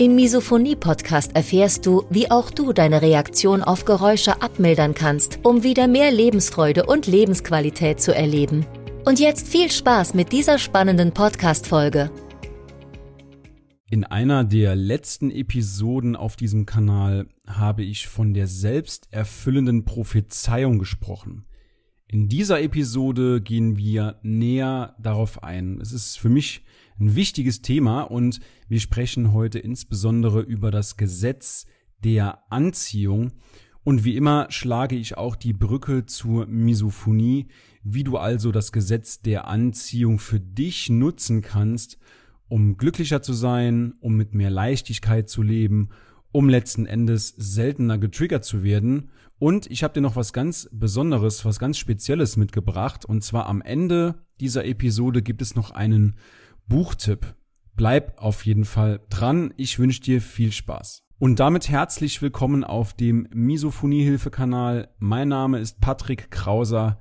Im Misophonie-Podcast erfährst du, wie auch du deine Reaktion auf Geräusche abmildern kannst, um wieder mehr Lebensfreude und Lebensqualität zu erleben. Und jetzt viel Spaß mit dieser spannenden Podcast-Folge. In einer der letzten Episoden auf diesem Kanal habe ich von der selbsterfüllenden Prophezeiung gesprochen. In dieser Episode gehen wir näher darauf ein. Es ist für mich ein wichtiges Thema und wir sprechen heute insbesondere über das Gesetz der Anziehung. Und wie immer schlage ich auch die Brücke zur Misophonie, wie du also das Gesetz der Anziehung für dich nutzen kannst, um glücklicher zu sein, um mit mehr Leichtigkeit zu leben, um letzten Endes seltener getriggert zu werden und ich habe dir noch was ganz Besonderes, was ganz Spezielles mitgebracht. Und zwar am Ende dieser Episode gibt es noch einen Buchtipp. Bleib auf jeden Fall dran. Ich wünsche dir viel Spaß. Und damit herzlich willkommen auf dem Misophonie-Hilfe-Kanal. Mein Name ist Patrick Krauser.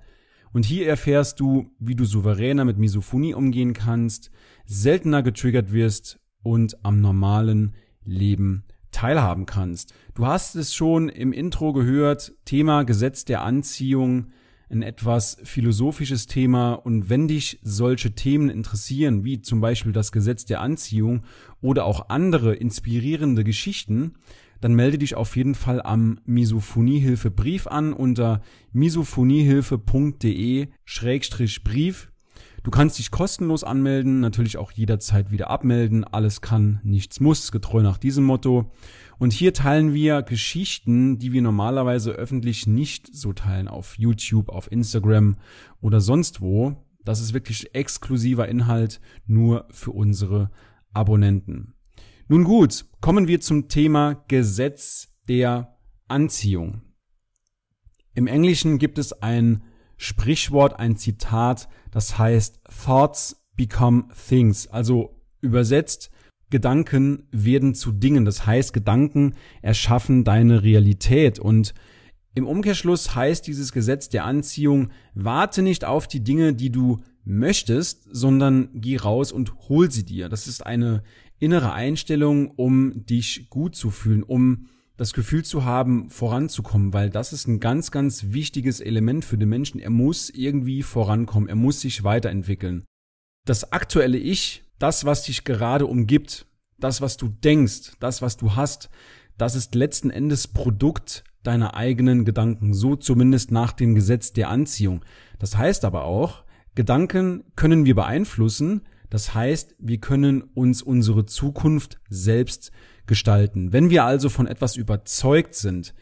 Und hier erfährst du, wie du souveräner mit Misophonie umgehen kannst, seltener getriggert wirst und am normalen Leben teilhaben kannst. Du hast es schon im Intro gehört, Thema Gesetz der Anziehung, ein etwas philosophisches Thema und wenn dich solche Themen interessieren, wie zum Beispiel das Gesetz der Anziehung oder auch andere inspirierende Geschichten, dann melde dich auf jeden Fall am Misophoniehilfe Brief an unter misophoniehilfe.de-brief Du kannst dich kostenlos anmelden, natürlich auch jederzeit wieder abmelden. Alles kann, nichts muss, getreu nach diesem Motto. Und hier teilen wir Geschichten, die wir normalerweise öffentlich nicht so teilen auf YouTube, auf Instagram oder sonst wo. Das ist wirklich exklusiver Inhalt nur für unsere Abonnenten. Nun gut, kommen wir zum Thema Gesetz der Anziehung. Im Englischen gibt es ein Sprichwort, ein Zitat, das heißt Thoughts become things, also übersetzt Gedanken werden zu Dingen. Das heißt, Gedanken erschaffen deine Realität und im Umkehrschluss heißt dieses Gesetz der Anziehung, warte nicht auf die Dinge, die du möchtest, sondern geh raus und hol sie dir. Das ist eine innere Einstellung, um dich gut zu fühlen, um das Gefühl zu haben, voranzukommen, weil das ist ein ganz, ganz wichtiges Element für den Menschen. Er muss irgendwie vorankommen, er muss sich weiterentwickeln. Das aktuelle Ich, das, was dich gerade umgibt, das, was du denkst, das, was du hast, das ist letzten Endes Produkt deiner eigenen Gedanken, so zumindest nach dem Gesetz der Anziehung. Das heißt aber auch, Gedanken können wir beeinflussen, das heißt, wir können uns unsere Zukunft selbst gestalten. Wenn wir also von etwas überzeugt sind,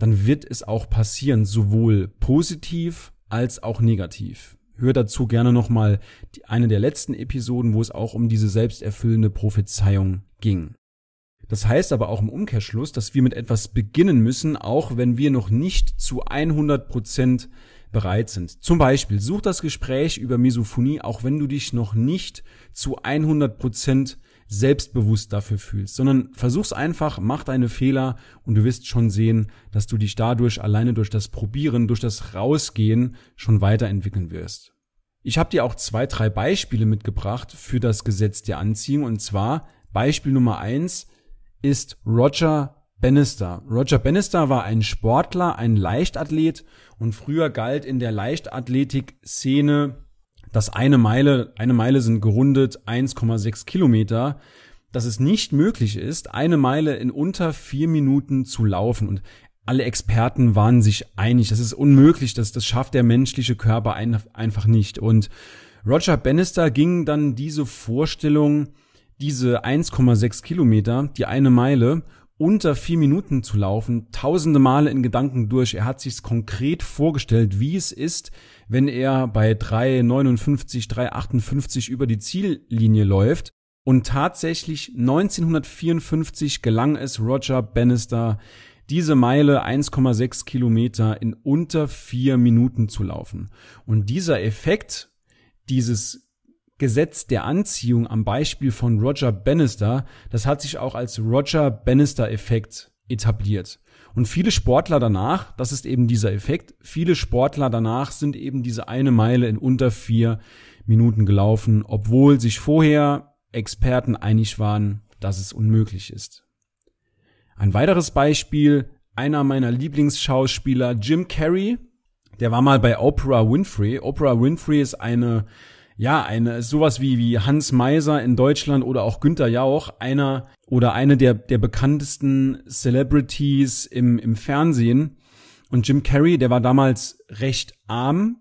dann wird es auch passieren, sowohl positiv als auch negativ. Hör dazu gerne nochmal eine der letzten Episoden, wo es auch um diese selbsterfüllende Prophezeiung ging. Das heißt aber auch im Umkehrschluss, dass wir mit etwas beginnen müssen, auch wenn wir noch nicht zu 100 Prozent bereit sind. Zum Beispiel, such das Gespräch über Misophonie, auch wenn du dich noch nicht zu 100 Prozent selbstbewusst dafür fühlst, sondern versuch's einfach, mach deine Fehler und du wirst schon sehen, dass du dich dadurch alleine durch das Probieren, durch das Rausgehen schon weiterentwickeln wirst. Ich habe dir auch zwei, drei Beispiele mitgebracht für das Gesetz der Anziehung und zwar Beispiel Nummer eins ist Roger Bannister. Roger Bannister war ein Sportler, ein Leichtathlet und früher galt in der Leichtathletik-Szene dass eine Meile, eine Meile sind gerundet 1,6 Kilometer, dass es nicht möglich ist, eine Meile in unter vier Minuten zu laufen. Und alle Experten waren sich einig, das ist unmöglich, das, das schafft der menschliche Körper ein, einfach nicht. Und Roger Bannister ging dann diese Vorstellung, diese 1,6 Kilometer, die eine Meile, unter vier Minuten zu laufen, tausende Male in Gedanken durch. Er hat sich konkret vorgestellt, wie es ist, wenn er bei 3,59, 3,58 über die Ziellinie läuft. Und tatsächlich 1954 gelang es Roger Bannister, diese Meile 1,6 Kilometer in unter vier Minuten zu laufen. Und dieser Effekt, dieses Gesetz der Anziehung am Beispiel von Roger Bannister, das hat sich auch als Roger Bannister Effekt etabliert. Und viele Sportler danach, das ist eben dieser Effekt, viele Sportler danach sind eben diese eine Meile in unter vier Minuten gelaufen, obwohl sich vorher Experten einig waren, dass es unmöglich ist. Ein weiteres Beispiel, einer meiner Lieblingsschauspieler, Jim Carrey, der war mal bei Oprah Winfrey. Oprah Winfrey ist eine ja, eine, sowas wie, wie Hans Meiser in Deutschland oder auch Günther Jauch, einer oder eine der, der bekanntesten Celebrities im, im Fernsehen. Und Jim Carrey, der war damals recht arm.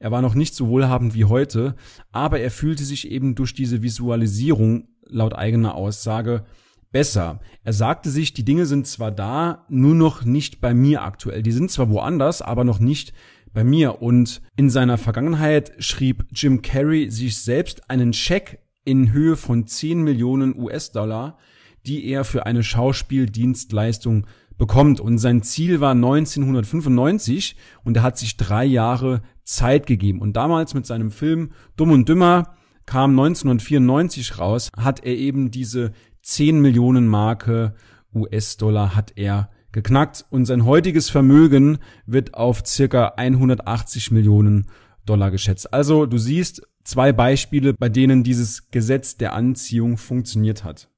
Er war noch nicht so wohlhabend wie heute, aber er fühlte sich eben durch diese Visualisierung, laut eigener Aussage, besser. Er sagte sich, die Dinge sind zwar da, nur noch nicht bei mir aktuell. Die sind zwar woanders, aber noch nicht bei mir. Und in seiner Vergangenheit schrieb Jim Carrey sich selbst einen Scheck in Höhe von 10 Millionen US-Dollar, die er für eine Schauspieldienstleistung bekommt. Und sein Ziel war 1995 und er hat sich drei Jahre Zeit gegeben. Und damals mit seinem Film Dumm und Dümmer kam 1994 raus, hat er eben diese 10 Millionen Marke US-Dollar hat er geknackt und sein heutiges Vermögen wird auf circa 180 Millionen Dollar geschätzt. Also du siehst zwei Beispiele, bei denen dieses Gesetz der Anziehung funktioniert hat.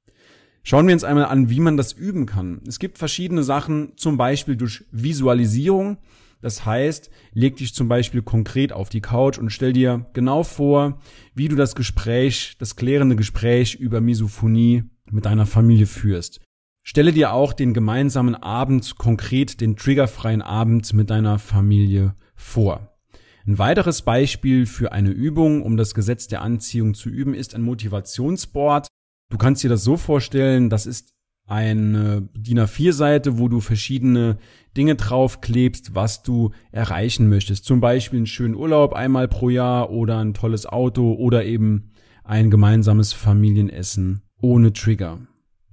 Schauen wir uns einmal an, wie man das üben kann. Es gibt verschiedene Sachen, zum Beispiel durch Visualisierung. Das heißt, leg dich zum Beispiel konkret auf die Couch und stell dir genau vor, wie du das Gespräch, das klärende Gespräch über Misophonie mit deiner Familie führst. Stelle dir auch den gemeinsamen Abend, konkret den triggerfreien Abend mit deiner Familie vor. Ein weiteres Beispiel für eine Übung, um das Gesetz der Anziehung zu üben, ist ein Motivationsboard. Du kannst dir das so vorstellen, das ist eine DIN A4-Seite, wo du verschiedene Dinge draufklebst, was du erreichen möchtest. Zum Beispiel einen schönen Urlaub einmal pro Jahr oder ein tolles Auto oder eben ein gemeinsames Familienessen ohne Trigger.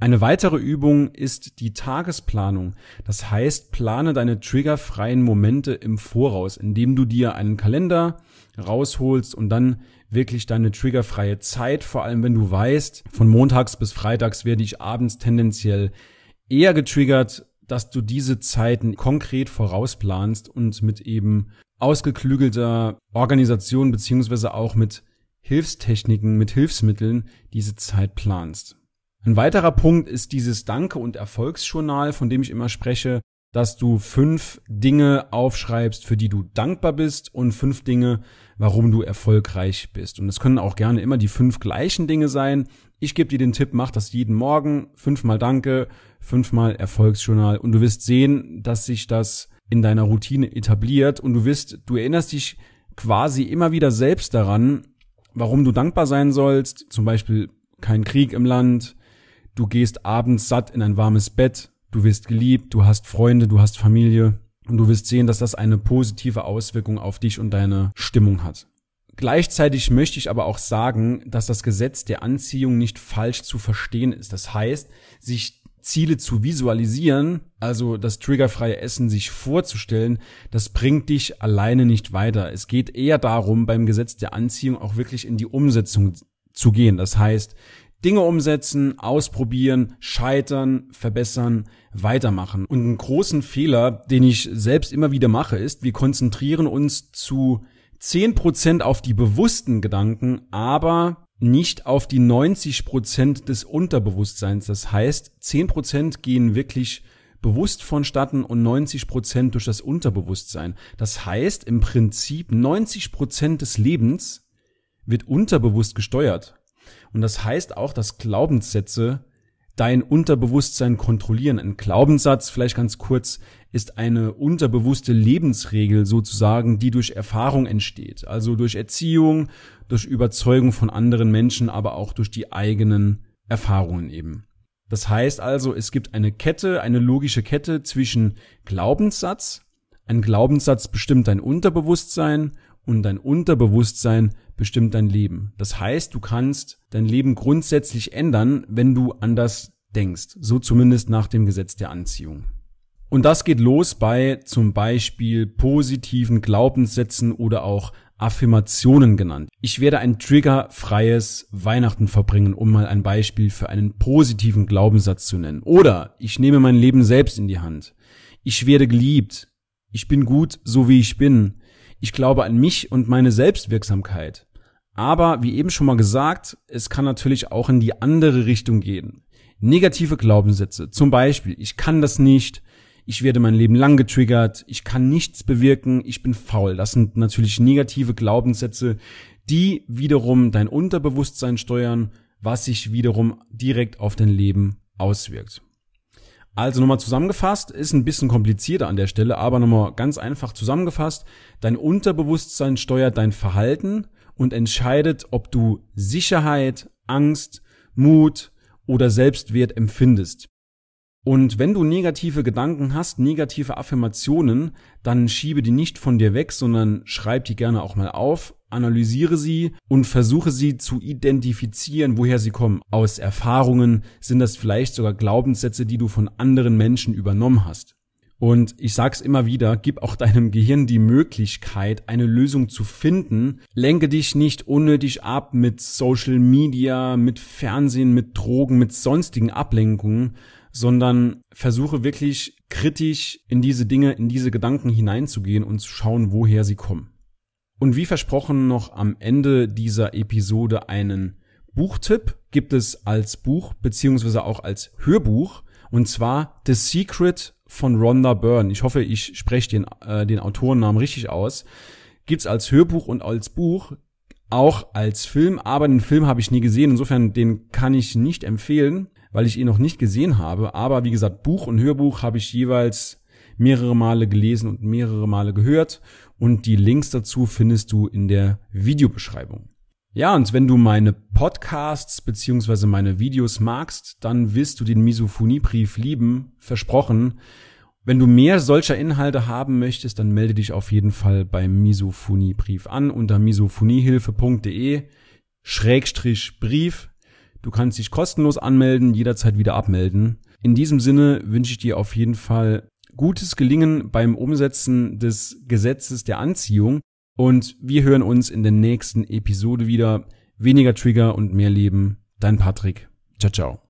Eine weitere Übung ist die Tagesplanung. Das heißt, plane deine triggerfreien Momente im Voraus, indem du dir einen Kalender rausholst und dann wirklich deine triggerfreie Zeit, vor allem wenn du weißt, von montags bis freitags werde ich abends tendenziell eher getriggert, dass du diese Zeiten konkret vorausplanst und mit eben ausgeklügelter Organisation beziehungsweise auch mit Hilfstechniken, mit Hilfsmitteln diese Zeit planst. Ein weiterer Punkt ist dieses Danke- und Erfolgsjournal, von dem ich immer spreche, dass du fünf Dinge aufschreibst, für die du dankbar bist und fünf Dinge, warum du erfolgreich bist. Und es können auch gerne immer die fünf gleichen Dinge sein. Ich gebe dir den Tipp, mach das jeden Morgen, fünfmal Danke, fünfmal Erfolgsjournal und du wirst sehen, dass sich das in deiner Routine etabliert und du wirst, du erinnerst dich quasi immer wieder selbst daran, warum du dankbar sein sollst. Zum Beispiel kein Krieg im Land, du gehst abends satt in ein warmes Bett, du wirst geliebt, du hast Freunde, du hast Familie und du wirst sehen, dass das eine positive Auswirkung auf dich und deine Stimmung hat. Gleichzeitig möchte ich aber auch sagen, dass das Gesetz der Anziehung nicht falsch zu verstehen ist. Das heißt, sich Ziele zu visualisieren, also das triggerfreie Essen sich vorzustellen, das bringt dich alleine nicht weiter. Es geht eher darum, beim Gesetz der Anziehung auch wirklich in die Umsetzung zu gehen. Das heißt, Dinge umsetzen, ausprobieren, scheitern, verbessern, weitermachen. Und einen großen Fehler, den ich selbst immer wieder mache, ist, wir konzentrieren uns zu 10% auf die bewussten Gedanken, aber nicht auf die 90% des Unterbewusstseins. Das heißt, 10% gehen wirklich bewusst vonstatten und 90% durch das Unterbewusstsein. Das heißt, im Prinzip 90% des Lebens wird unterbewusst gesteuert. Und das heißt auch, dass Glaubenssätze dein Unterbewusstsein kontrollieren. Ein Glaubenssatz, vielleicht ganz kurz, ist eine unterbewusste Lebensregel sozusagen, die durch Erfahrung entsteht. Also durch Erziehung, durch Überzeugung von anderen Menschen, aber auch durch die eigenen Erfahrungen eben. Das heißt also, es gibt eine Kette, eine logische Kette zwischen Glaubenssatz, ein Glaubenssatz bestimmt dein Unterbewusstsein und dein Unterbewusstsein bestimmt dein Leben. Das heißt, du kannst dein Leben grundsätzlich ändern, wenn du anders denkst. So zumindest nach dem Gesetz der Anziehung. Und das geht los bei zum Beispiel positiven Glaubenssätzen oder auch Affirmationen genannt. Ich werde ein triggerfreies Weihnachten verbringen, um mal ein Beispiel für einen positiven Glaubenssatz zu nennen. Oder ich nehme mein Leben selbst in die Hand. Ich werde geliebt. Ich bin gut, so wie ich bin. Ich glaube an mich und meine Selbstwirksamkeit. Aber wie eben schon mal gesagt, es kann natürlich auch in die andere Richtung gehen. Negative Glaubenssätze, zum Beispiel, ich kann das nicht, ich werde mein Leben lang getriggert, ich kann nichts bewirken, ich bin faul. Das sind natürlich negative Glaubenssätze, die wiederum dein Unterbewusstsein steuern, was sich wiederum direkt auf dein Leben auswirkt. Also nochmal zusammengefasst, ist ein bisschen komplizierter an der Stelle, aber nochmal ganz einfach zusammengefasst. Dein Unterbewusstsein steuert dein Verhalten und entscheidet, ob du Sicherheit, Angst, Mut oder Selbstwert empfindest. Und wenn du negative Gedanken hast, negative Affirmationen, dann schiebe die nicht von dir weg, sondern schreib die gerne auch mal auf, analysiere sie und versuche sie zu identifizieren, woher sie kommen. Aus Erfahrungen sind das vielleicht sogar Glaubenssätze, die du von anderen Menschen übernommen hast. Und ich sag's immer wieder, gib auch deinem Gehirn die Möglichkeit, eine Lösung zu finden. Lenke dich nicht unnötig ab mit Social Media, mit Fernsehen, mit Drogen, mit sonstigen Ablenkungen, sondern versuche wirklich kritisch in diese Dinge, in diese Gedanken hineinzugehen und zu schauen, woher sie kommen. Und wie versprochen noch am Ende dieser Episode einen Buchtipp gibt es als Buch beziehungsweise auch als Hörbuch und zwar The Secret von Rhonda Byrne. Ich hoffe, ich spreche den, äh, den Autorennamen richtig aus. Gibt's als Hörbuch und als Buch, auch als Film, aber den Film habe ich nie gesehen. Insofern den kann ich nicht empfehlen weil ich ihn noch nicht gesehen habe. Aber wie gesagt, Buch und Hörbuch habe ich jeweils mehrere Male gelesen und mehrere Male gehört. Und die Links dazu findest du in der Videobeschreibung. Ja, und wenn du meine Podcasts beziehungsweise meine Videos magst, dann wirst du den Misophoniebrief lieben, versprochen. Wenn du mehr solcher Inhalte haben möchtest, dann melde dich auf jeden Fall beim Misophoniebrief an unter misophoniehilfe.de Schrägstrich Brief. Du kannst dich kostenlos anmelden, jederzeit wieder abmelden. In diesem Sinne wünsche ich dir auf jeden Fall gutes Gelingen beim Umsetzen des Gesetzes der Anziehung und wir hören uns in der nächsten Episode wieder. Weniger Trigger und mehr Leben. Dein Patrick. Ciao, ciao.